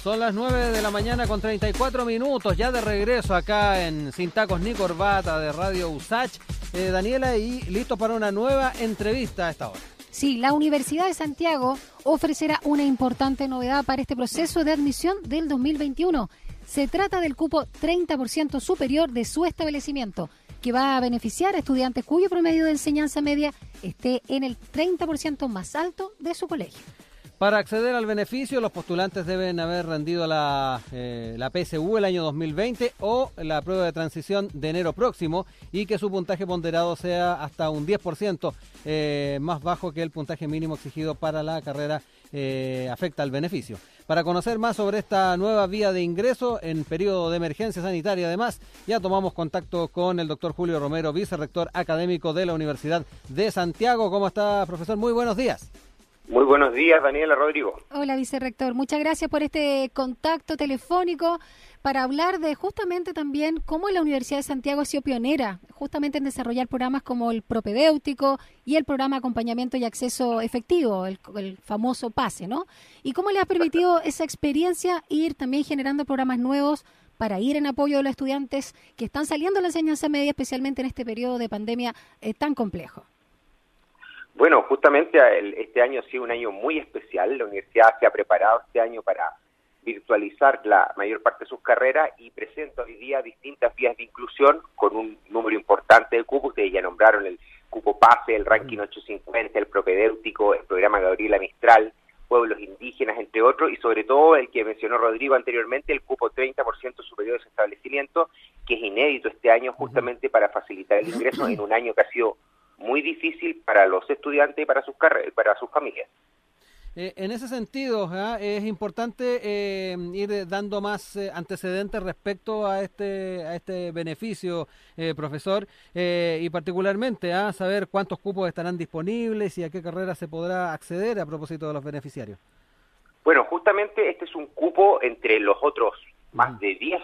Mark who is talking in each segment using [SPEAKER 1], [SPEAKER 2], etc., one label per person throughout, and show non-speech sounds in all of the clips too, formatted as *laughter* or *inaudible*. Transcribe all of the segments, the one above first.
[SPEAKER 1] Son las 9 de la mañana con 34 minutos, ya de regreso acá en Sin Tacos ni Corbata de Radio USACH. Eh, Daniela, y listo para una nueva entrevista a esta hora.
[SPEAKER 2] Sí, la Universidad de Santiago ofrecerá una importante novedad para este proceso de admisión del 2021. Se trata del cupo 30% superior de su establecimiento, que va a beneficiar a estudiantes cuyo promedio de enseñanza media esté en el 30% más alto de su colegio.
[SPEAKER 1] Para acceder al beneficio, los postulantes deben haber rendido la, eh, la PSU el año 2020 o la prueba de transición de enero próximo y que su puntaje ponderado sea hasta un 10% eh, más bajo que el puntaje mínimo exigido para la carrera eh, afecta al beneficio. Para conocer más sobre esta nueva vía de ingreso en periodo de emergencia sanitaria, además, ya tomamos contacto con el doctor Julio Romero, vicerrector académico de la Universidad de Santiago. ¿Cómo está, profesor? Muy buenos días.
[SPEAKER 3] Muy buenos días, Daniela Rodrigo.
[SPEAKER 2] Hola, vicerrector. Muchas gracias por este contacto telefónico para hablar de justamente también cómo la Universidad de Santiago ha sido pionera justamente en desarrollar programas como el propedéutico y el programa acompañamiento y acceso efectivo, el, el famoso PASE, ¿no? Y cómo le ha permitido *laughs* esa experiencia ir también generando programas nuevos para ir en apoyo de los estudiantes que están saliendo de la enseñanza media, especialmente en este periodo de pandemia eh, tan complejo.
[SPEAKER 3] Bueno, justamente este año ha sido un año muy especial. La universidad se ha preparado este año para virtualizar la mayor parte de sus carreras y presenta hoy día distintas vías de inclusión con un número importante de cupos. Ustedes ya nombraron el cupo PASE, el ranking 850, el propedéutico, el programa Gabriela Mistral, pueblos indígenas, entre otros, y sobre todo el que mencionó Rodrigo anteriormente, el cupo 30% superior de ese establecimiento, que es inédito este año justamente para facilitar el ingreso *clears throat* en un año que ha sido muy difícil para los estudiantes y para sus, para sus familias.
[SPEAKER 1] Eh, en ese sentido, ¿ah? es importante eh, ir dando más eh, antecedentes respecto a este a este beneficio, profesor, y particularmente a ¿ah? saber cuántos cupos estarán disponibles y a qué carrera se podrá acceder a propósito de los beneficiarios.
[SPEAKER 3] Bueno, justamente este es un cupo entre los otros más de 10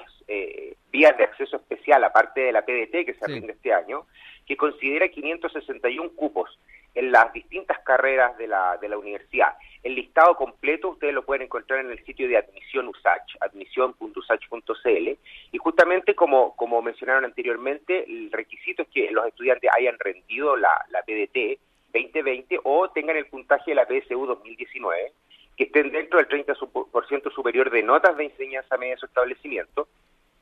[SPEAKER 3] vías de acceso especial, aparte de la PDT que se rinde este año, que considera 561 cupos en las distintas carreras de la, de la universidad. El listado completo ustedes lo pueden encontrar en el sitio de admisión USACH, admisión.usach.cl, y justamente como, como mencionaron anteriormente, el requisito es que los estudiantes hayan rendido la, la PDT 2020 o tengan el puntaje de la PSU 2019, que estén dentro del 30% superior de notas de enseñanza media de su establecimiento,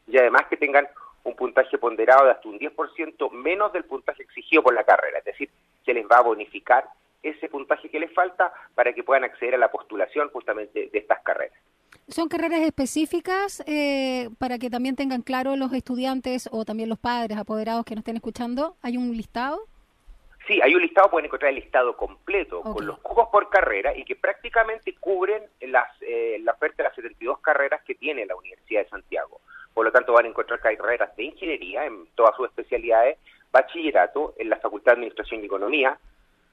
[SPEAKER 3] y además que tengan un puntaje ponderado de hasta un 10% menos del puntaje exigido por la carrera, es decir, se les va a bonificar ese puntaje que les falta para que puedan acceder a la postulación justamente de estas carreras.
[SPEAKER 2] ¿Son carreras específicas eh, para que también tengan claro los estudiantes o también los padres apoderados que nos estén escuchando? ¿Hay un listado?
[SPEAKER 3] Sí, hay un listado, pueden encontrar el listado completo con los cupos por carrera y que prácticamente cubren las, eh, la oferta de las 72 carreras que tiene la Universidad de Santiago. Por lo tanto, van a encontrar carreras de ingeniería en todas sus especialidades, bachillerato en la Facultad de Administración y Economía,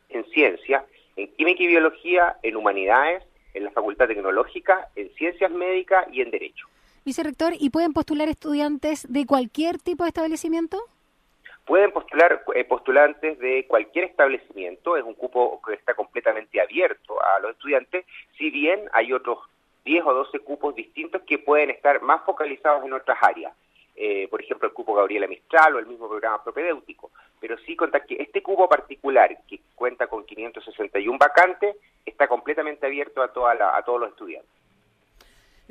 [SPEAKER 3] en ciencia, en química y biología, en humanidades, en la Facultad Tecnológica, en ciencias médicas y en derecho.
[SPEAKER 2] Vicerrector, ¿y pueden postular estudiantes de cualquier tipo de establecimiento?
[SPEAKER 3] Pueden postular eh, postulantes de cualquier establecimiento, es un cupo que está completamente abierto a los estudiantes, si bien hay otros 10 o 12 cupos distintos que pueden estar más focalizados en otras áreas. Eh, por ejemplo, el cupo Gabriela Mistral o el mismo programa propedéutico. Pero sí contar que este cupo particular, que cuenta con 561 vacantes, está completamente abierto a, toda a todos los estudiantes.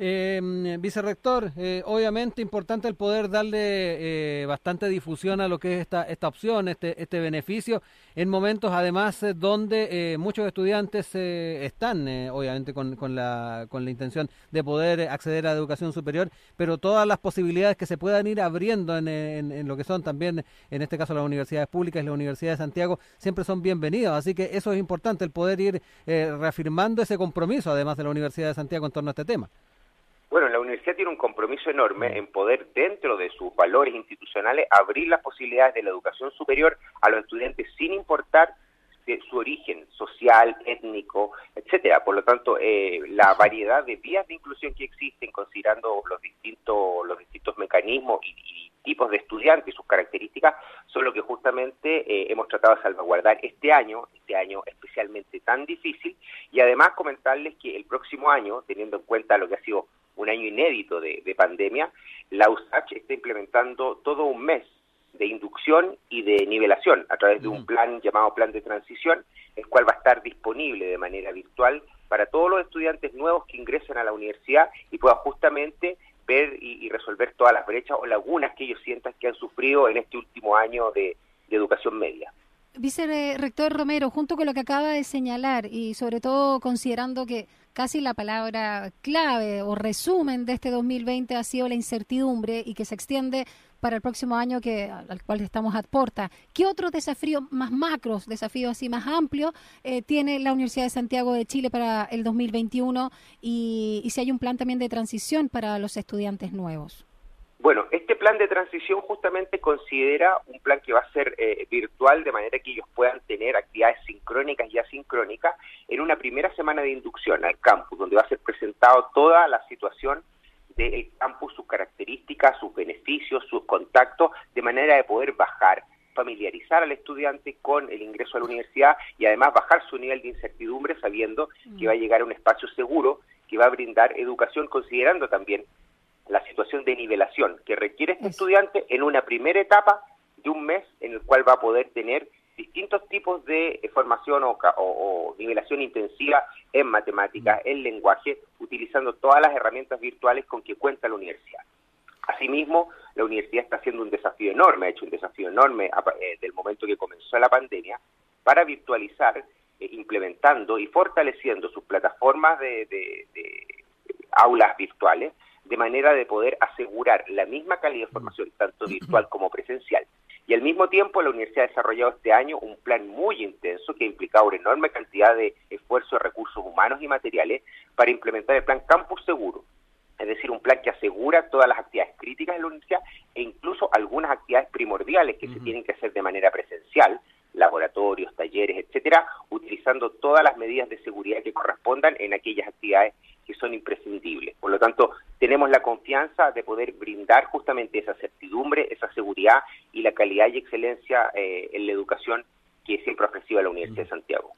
[SPEAKER 1] Eh, vicerrector, eh, obviamente importante el poder darle eh, bastante difusión a lo que es esta, esta opción, este, este beneficio, en momentos además eh, donde muchos estudiantes están, obviamente, con, con, la, con la intención de poder acceder a la educación superior, pero todas las posibilidades que se puedan ir abriendo en, en, lo que son también, en este caso, las universidades públicas y la Universidad de Santiago, siempre son bienvenidos. Así que eso es importante, el poder ir reafirmando ese compromiso, además de la Universidad de Santiago, en torno a este tema.
[SPEAKER 3] Universidad tiene un compromiso enorme en poder, dentro de sus valores institucionales, abrir las posibilidades de la educación superior a los estudiantes sin importar su origen social, étnico, etcétera. Por lo tanto, eh, la variedad de vías de inclusión que existen, considerando los distintos los distintos mecanismos y, tipos de estudiantes y sus características, son lo que justamente eh, hemos tratado de salvaguardar este año, este año especialmente tan difícil, y además comentarles que el próximo año, teniendo en cuenta lo que ha sido un inédito de, pandemia, la USACH está implementando todo un mes de inducción y de nivelación a través de un plan llamado Plan de Transición, el cual va a estar disponible de manera virtual para todos los estudiantes nuevos que ingresen a la universidad y puedan justamente ver y, resolver todas las brechas o lagunas que ellos sientan que han sufrido en este último año de educación media.
[SPEAKER 2] Vicerrector Romero, junto con lo que acaba de señalar y sobre todo considerando que casi la palabra clave o resumen de este 2020 ha sido la incertidumbre y que se extiende para el próximo año que al cual estamos a. ¿Qué otros desafíos más macros, desafíos así más amplios, eh, tiene la Universidad de Santiago de Chile para el 2021 y, y si hay un plan también de transición para los estudiantes nuevos?
[SPEAKER 3] Bueno, este plan de transición justamente considera un plan que va a ser eh, virtual de manera que ellos puedan tener actividades sincrónicas y asincrónicas en una primera semana de inducción al campus, donde va a ser presentado toda la situación del campus, sus características, sus beneficios, sus contactos, de manera de poder bajar, familiarizar al estudiante con el ingreso a la universidad y además bajar su nivel de incertidumbre sabiendo que va a llegar a un espacio seguro que va a brindar educación considerando también la situación de nivelación que requiere este estudiante en una primera etapa de un mes en el cual va a poder tener distintos tipos de eh, formación o, nivelación intensiva en matemáticas, en lenguaje, utilizando todas las herramientas virtuales con que cuenta la universidad. Asimismo, la universidad está haciendo un desafío enorme, ha hecho un desafío enorme eh, del momento que comenzó la pandemia, para virtualizar, eh, implementando y fortaleciendo sus plataformas de aulas virtuales, de manera de poder asegurar la misma calidad de formación, tanto virtual como presencial. Y al mismo tiempo la universidad ha desarrollado este año un plan muy intenso que ha implicado una enorme cantidad de esfuerzos de recursos humanos y materiales para implementar el plan Campus Seguro, es decir, un plan que asegura todas las actividades críticas de la universidad e incluso algunas actividades primordiales que se tienen que hacer de manera presencial, laboratorios, talleres, etcétera, utilizando todas las medidas de seguridad que correspondan en aquellas actividades que son imprescindibles. Por lo tanto, tenemos la confianza de poder brindar justamente esa certidumbre, esa seguridad y la calidad y excelencia eh, en la educación que siempre ha ofrecido la Universidad de Santiago.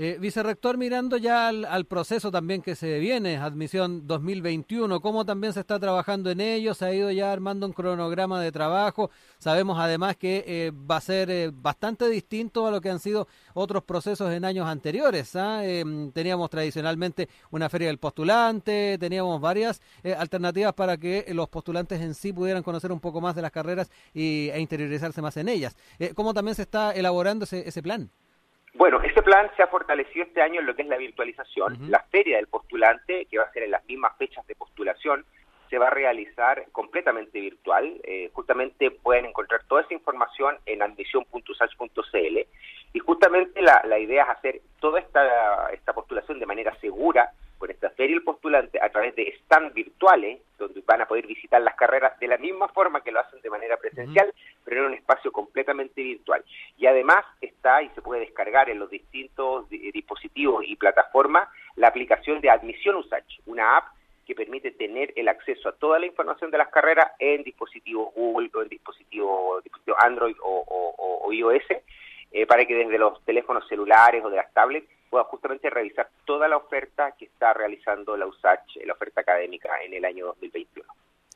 [SPEAKER 1] Eh, vicerrector, mirando ya al, proceso también que se viene, admisión 2021, ¿cómo también se está trabajando en ello? ¿Se ha ido ya armando un cronograma de trabajo? Sabemos además que eh, va a ser eh, bastante distinto a lo que han sido otros procesos en años anteriores. ¿ah? Em, teníamos tradicionalmente una feria del postulante, teníamos varias alternativas para que los postulantes en sí pudieran conocer un poco más de las carreras y, e interiorizarse más en ellas. ¿Cómo también se está elaborando ese, ese plan?
[SPEAKER 3] Bueno, este plan se ha fortalecido este año en lo que es la virtualización. La feria del postulante, que va a ser en las mismas fechas de postulación, se va a realizar completamente virtual. Eh, justamente pueden encontrar toda esa información en admisión.usach.cl y justamente la, la, idea es hacer toda esta, esta postulación de manera segura, con esta feria el postulante a través de stand virtuales, donde van a poder visitar las carreras de la misma forma que lo hacen de manera presencial, pero en un espacio completamente virtual. Y además está y se puede en los distintos dispositivos y plataformas la aplicación de Admisión USACH, una app que permite tener el acceso a toda la información de las carreras en dispositivos Google o en dispositivos dispositivo Android o, iOS, eh, para que desde los teléfonos celulares o de las tablets pueda justamente revisar toda la oferta que está realizando la USACH, la oferta académica en el año 2021.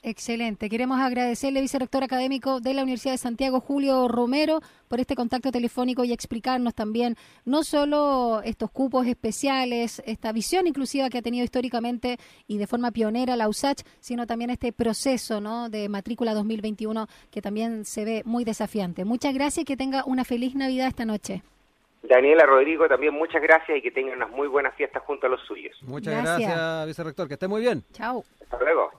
[SPEAKER 2] Excelente. Queremos agradecerle, vicerrector académico de la Universidad de Santiago, Julio Romero, por este contacto telefónico y explicarnos también no solo estos cupos especiales, esta visión inclusiva que ha tenido históricamente y de forma pionera la USACH, sino también este proceso ¿no? de matrícula 2021 que también se ve muy desafiante. Muchas gracias y que tenga una feliz Navidad esta noche.
[SPEAKER 3] Daniela Rodrigo, también muchas gracias y que tengan unas muy buenas fiestas junto a los suyos.
[SPEAKER 1] Muchas gracias, vicerrector. Que esté muy bien.
[SPEAKER 2] Chao.
[SPEAKER 3] Hasta luego.